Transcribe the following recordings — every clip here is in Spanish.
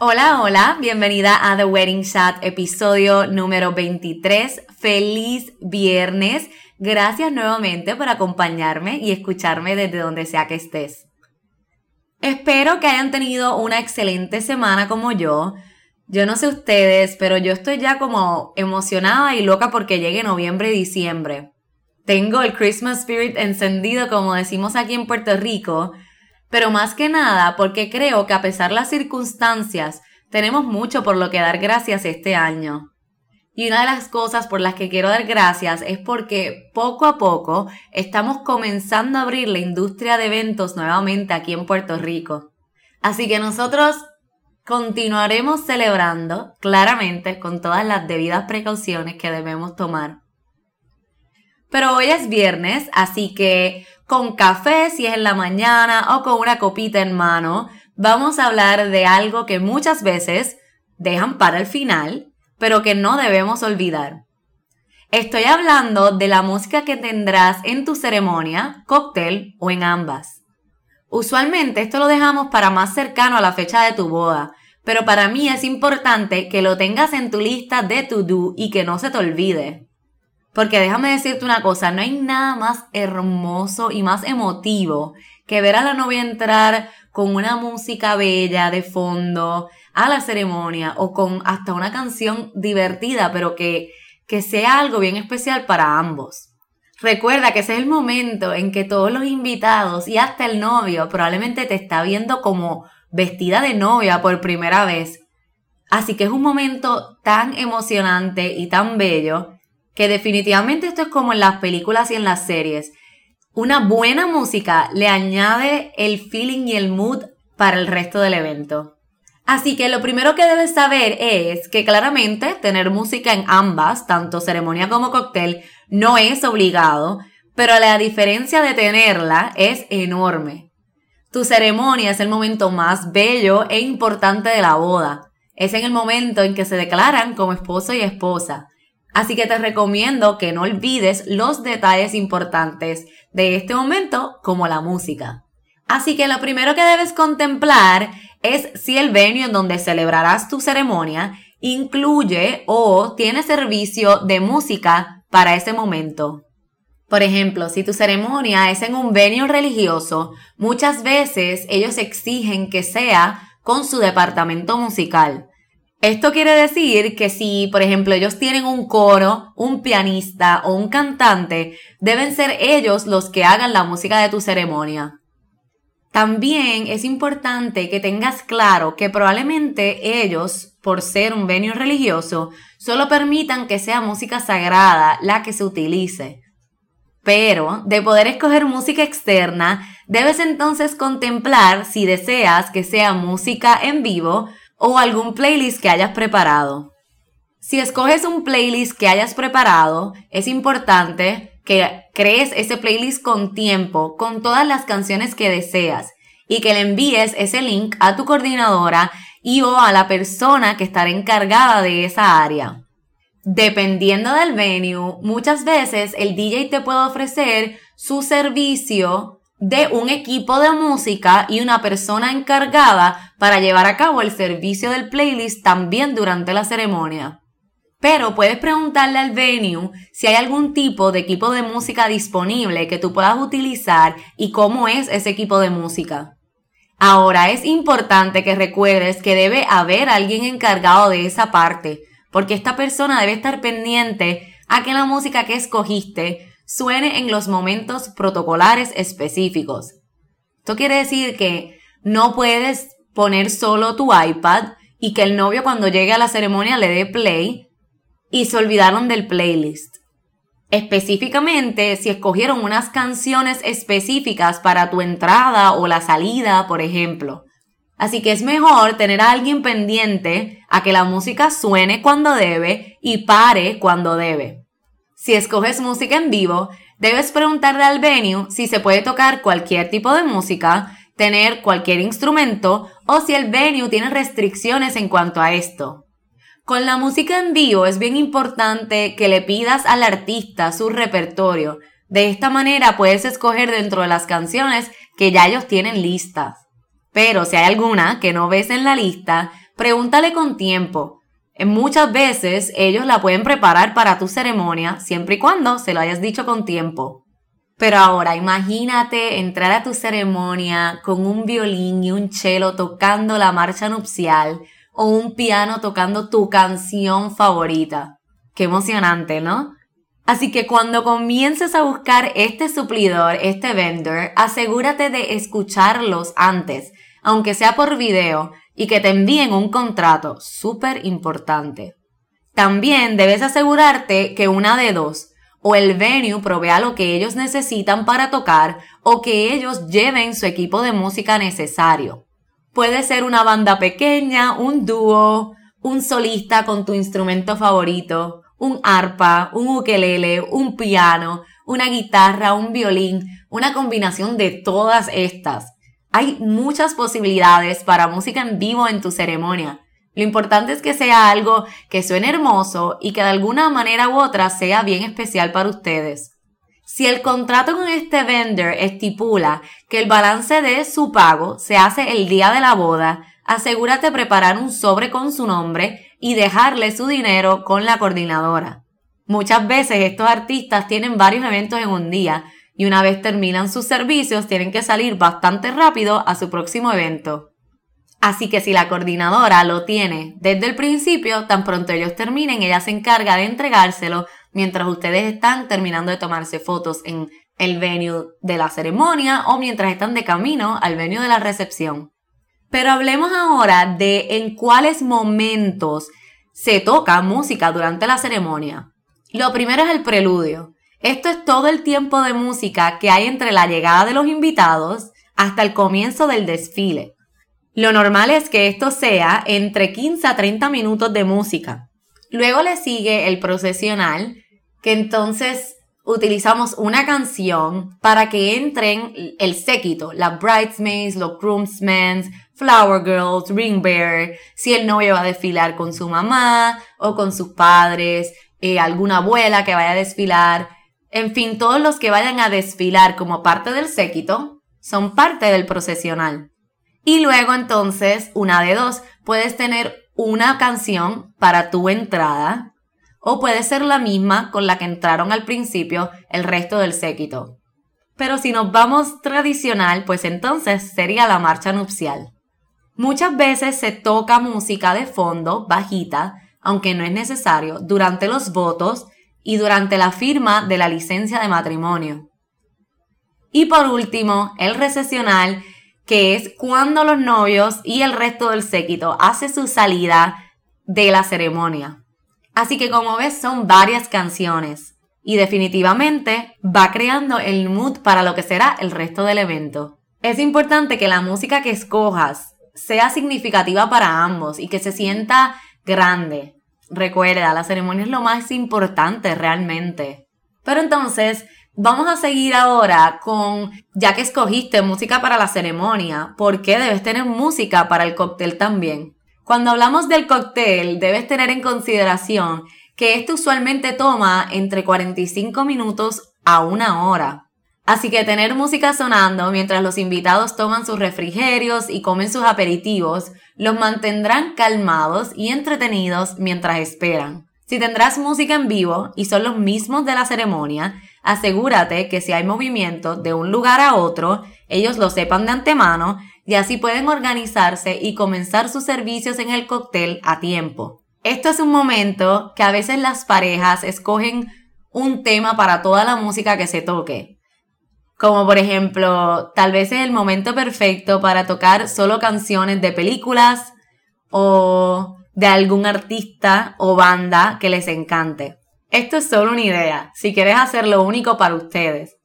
Hola, hola, bienvenida a The Wedding Chat, episodio número 23. Feliz viernes. Gracias nuevamente por acompañarme y escucharme desde donde sea que estés. Espero que hayan tenido una excelente semana como yo. Yo no sé ustedes, pero yo estoy ya como emocionada y loca porque llegue noviembre y diciembre. Tengo el Christmas Spirit encendido como decimos aquí en Puerto Rico, pero más que nada porque creo que a pesar de las circunstancias, tenemos mucho por lo que dar gracias este año. Y una de las cosas por las que quiero dar gracias es porque poco a poco estamos comenzando a abrir la industria de eventos nuevamente aquí en Puerto Rico. Así que nosotros continuaremos celebrando, claramente, con todas las debidas precauciones que debemos tomar. Pero hoy es viernes, así que con café si es en la mañana o con una copita en mano, vamos a hablar de algo que muchas veces dejan para el final pero que no debemos olvidar. Estoy hablando de la música que tendrás en tu ceremonia, cóctel o en ambas. Usualmente esto lo dejamos para más cercano a la fecha de tu boda, pero para mí es importante que lo tengas en tu lista de to do y que no se te olvide. Porque déjame decirte una cosa, no hay nada más hermoso y más emotivo que ver a la novia entrar con una música bella de fondo, a la ceremonia o con hasta una canción divertida, pero que, que sea algo bien especial para ambos. Recuerda que ese es el momento en que todos los invitados y hasta el novio probablemente te está viendo como vestida de novia por primera vez. Así que es un momento tan emocionante y tan bello que definitivamente esto es como en las películas y en las series. Una buena música le añade el feeling y el mood para el resto del evento. Así que lo primero que debes saber es que claramente tener música en ambas, tanto ceremonia como cóctel, no es obligado, pero la diferencia de tenerla es enorme. Tu ceremonia es el momento más bello e importante de la boda. Es en el momento en que se declaran como esposo y esposa. Así que te recomiendo que no olvides los detalles importantes de este momento como la música. Así que lo primero que debes contemplar es si el venue en donde celebrarás tu ceremonia incluye o tiene servicio de música para ese momento. Por ejemplo, si tu ceremonia es en un venue religioso, muchas veces ellos exigen que sea con su departamento musical. Esto quiere decir que si, por ejemplo, ellos tienen un coro, un pianista o un cantante, deben ser ellos los que hagan la música de tu ceremonia. También es importante que tengas claro que probablemente ellos, por ser un venue religioso, solo permitan que sea música sagrada la que se utilice. Pero, de poder escoger música externa, debes entonces contemplar si deseas que sea música en vivo o algún playlist que hayas preparado. Si escoges un playlist que hayas preparado, es importante que crees ese playlist con tiempo, con todas las canciones que deseas y que le envíes ese link a tu coordinadora y o a la persona que estará encargada de esa área. Dependiendo del venue, muchas veces el DJ te puede ofrecer su servicio de un equipo de música y una persona encargada para llevar a cabo el servicio del playlist también durante la ceremonia. Pero puedes preguntarle al venue si hay algún tipo de equipo de música disponible que tú puedas utilizar y cómo es ese equipo de música. Ahora es importante que recuerdes que debe haber alguien encargado de esa parte, porque esta persona debe estar pendiente a que la música que escogiste suene en los momentos protocolares específicos. Esto quiere decir que no puedes poner solo tu iPad y que el novio cuando llegue a la ceremonia le dé play y se olvidaron del playlist. Específicamente, si escogieron unas canciones específicas para tu entrada o la salida, por ejemplo. Así que es mejor tener a alguien pendiente a que la música suene cuando debe y pare cuando debe. Si escoges música en vivo, debes preguntarle al venue si se puede tocar cualquier tipo de música, tener cualquier instrumento o si el venue tiene restricciones en cuanto a esto. Con la música en vivo es bien importante que le pidas al artista su repertorio. De esta manera puedes escoger dentro de las canciones que ya ellos tienen listas. Pero si hay alguna que no ves en la lista, pregúntale con tiempo Muchas veces ellos la pueden preparar para tu ceremonia siempre y cuando se lo hayas dicho con tiempo. Pero ahora imagínate entrar a tu ceremonia con un violín y un cello tocando la marcha nupcial o un piano tocando tu canción favorita. Qué emocionante, ¿no? Así que cuando comiences a buscar este suplidor, este vendor, asegúrate de escucharlos antes, aunque sea por video, y que te envíen un contrato, súper importante. También debes asegurarte que una de dos, o el venue provea lo que ellos necesitan para tocar o que ellos lleven su equipo de música necesario. Puede ser una banda pequeña, un dúo, un solista con tu instrumento favorito, un arpa, un ukelele, un piano, una guitarra, un violín, una combinación de todas estas. Hay muchas posibilidades para música en vivo en tu ceremonia. Lo importante es que sea algo que suene hermoso y que de alguna manera u otra sea bien especial para ustedes. Si el contrato con este vendor estipula que el balance de su pago se hace el día de la boda, asegúrate preparar un sobre con su nombre y dejarle su dinero con la coordinadora. Muchas veces estos artistas tienen varios eventos en un día, y una vez terminan sus servicios tienen que salir bastante rápido a su próximo evento. Así que si la coordinadora lo tiene desde el principio, tan pronto ellos terminen, ella se encarga de entregárselo mientras ustedes están terminando de tomarse fotos en el venue de la ceremonia o mientras están de camino al venue de la recepción. Pero hablemos ahora de en cuáles momentos se toca música durante la ceremonia. Lo primero es el preludio. Esto es todo el tiempo de música que hay entre la llegada de los invitados hasta el comienzo del desfile. Lo normal es que esto sea entre 15 a 30 minutos de música. Luego le sigue el procesional, que entonces utilizamos una canción para que entren el séquito, las bridesmaids, los groomsmen, flower girls, ring bearer, si el novio va a desfilar con su mamá o con sus padres, eh, alguna abuela que vaya a desfilar, en fin, todos los que vayan a desfilar como parte del séquito son parte del procesional. Y luego entonces, una de dos, puedes tener una canción para tu entrada o puede ser la misma con la que entraron al principio el resto del séquito. Pero si nos vamos tradicional, pues entonces sería la marcha nupcial. Muchas veces se toca música de fondo, bajita, aunque no es necesario, durante los votos y durante la firma de la licencia de matrimonio. Y por último, el recesional, que es cuando los novios y el resto del séquito hace su salida de la ceremonia. Así que como ves son varias canciones y definitivamente va creando el mood para lo que será el resto del evento. Es importante que la música que escojas sea significativa para ambos y que se sienta grande, Recuerda, la ceremonia es lo más importante realmente. Pero entonces, vamos a seguir ahora con, ya que escogiste música para la ceremonia, ¿por qué debes tener música para el cóctel también? Cuando hablamos del cóctel, debes tener en consideración que esto usualmente toma entre 45 minutos a una hora. Así que tener música sonando mientras los invitados toman sus refrigerios y comen sus aperitivos los mantendrán calmados y entretenidos mientras esperan. Si tendrás música en vivo y son los mismos de la ceremonia, asegúrate que si hay movimiento de un lugar a otro, ellos lo sepan de antemano y así pueden organizarse y comenzar sus servicios en el cóctel a tiempo. Esto es un momento que a veces las parejas escogen un tema para toda la música que se toque. Como por ejemplo, tal vez es el momento perfecto para tocar solo canciones de películas o de algún artista o banda que les encante. Esto es solo una idea, si quieres hacer lo único para ustedes.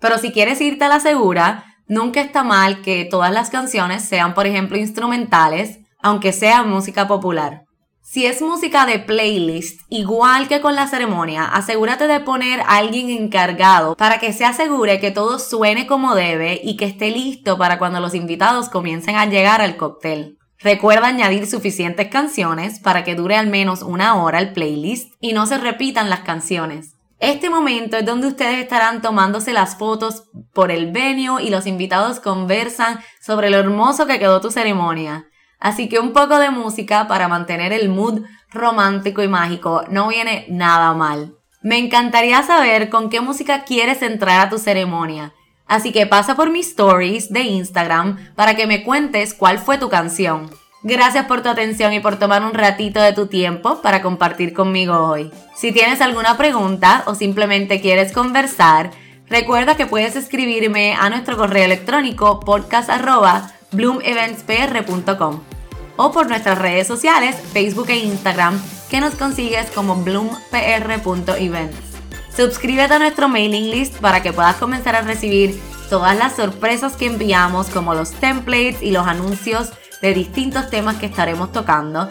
Pero si quieres irte a la segura, nunca está mal que todas las canciones sean, por ejemplo, instrumentales, aunque sea música popular. Si es música de playlist, igual que con la ceremonia, asegúrate de poner a alguien encargado para que se asegure que todo suene como debe y que esté listo para cuando los invitados comiencen a llegar al cóctel. Recuerda añadir suficientes canciones para que dure al menos una hora el playlist y no se repitan las canciones. Este momento es donde ustedes estarán tomándose las fotos por el venue y los invitados conversan sobre lo hermoso que quedó tu ceremonia. Así que un poco de música para mantener el mood romántico y mágico no viene nada mal. Me encantaría saber con qué música quieres entrar a tu ceremonia. Así que pasa por mis stories de Instagram para que me cuentes cuál fue tu canción. Gracias por tu atención y por tomar un ratito de tu tiempo para compartir conmigo hoy. Si tienes alguna pregunta o simplemente quieres conversar, recuerda que puedes escribirme a nuestro correo electrónico podcast.bloomeventspr.com o por nuestras redes sociales, Facebook e Instagram, que nos consigues como bloompr.events. Suscríbete a nuestro mailing list para que puedas comenzar a recibir todas las sorpresas que enviamos como los templates y los anuncios de distintos temas que estaremos tocando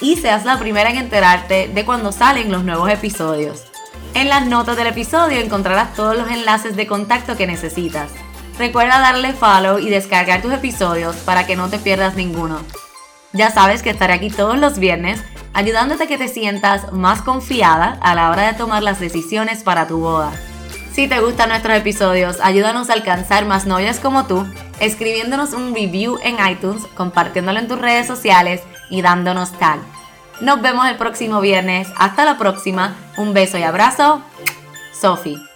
y seas la primera en enterarte de cuando salen los nuevos episodios. En las notas del episodio encontrarás todos los enlaces de contacto que necesitas. Recuerda darle follow y descargar tus episodios para que no te pierdas ninguno. Ya sabes que estaré aquí todos los viernes ayudándote a que te sientas más confiada a la hora de tomar las decisiones para tu boda. Si te gustan nuestros episodios, ayúdanos a alcanzar más novias como tú, escribiéndonos un review en iTunes, compartiéndolo en tus redes sociales y dándonos tag. Nos vemos el próximo viernes. Hasta la próxima. Un beso y abrazo. Sophie.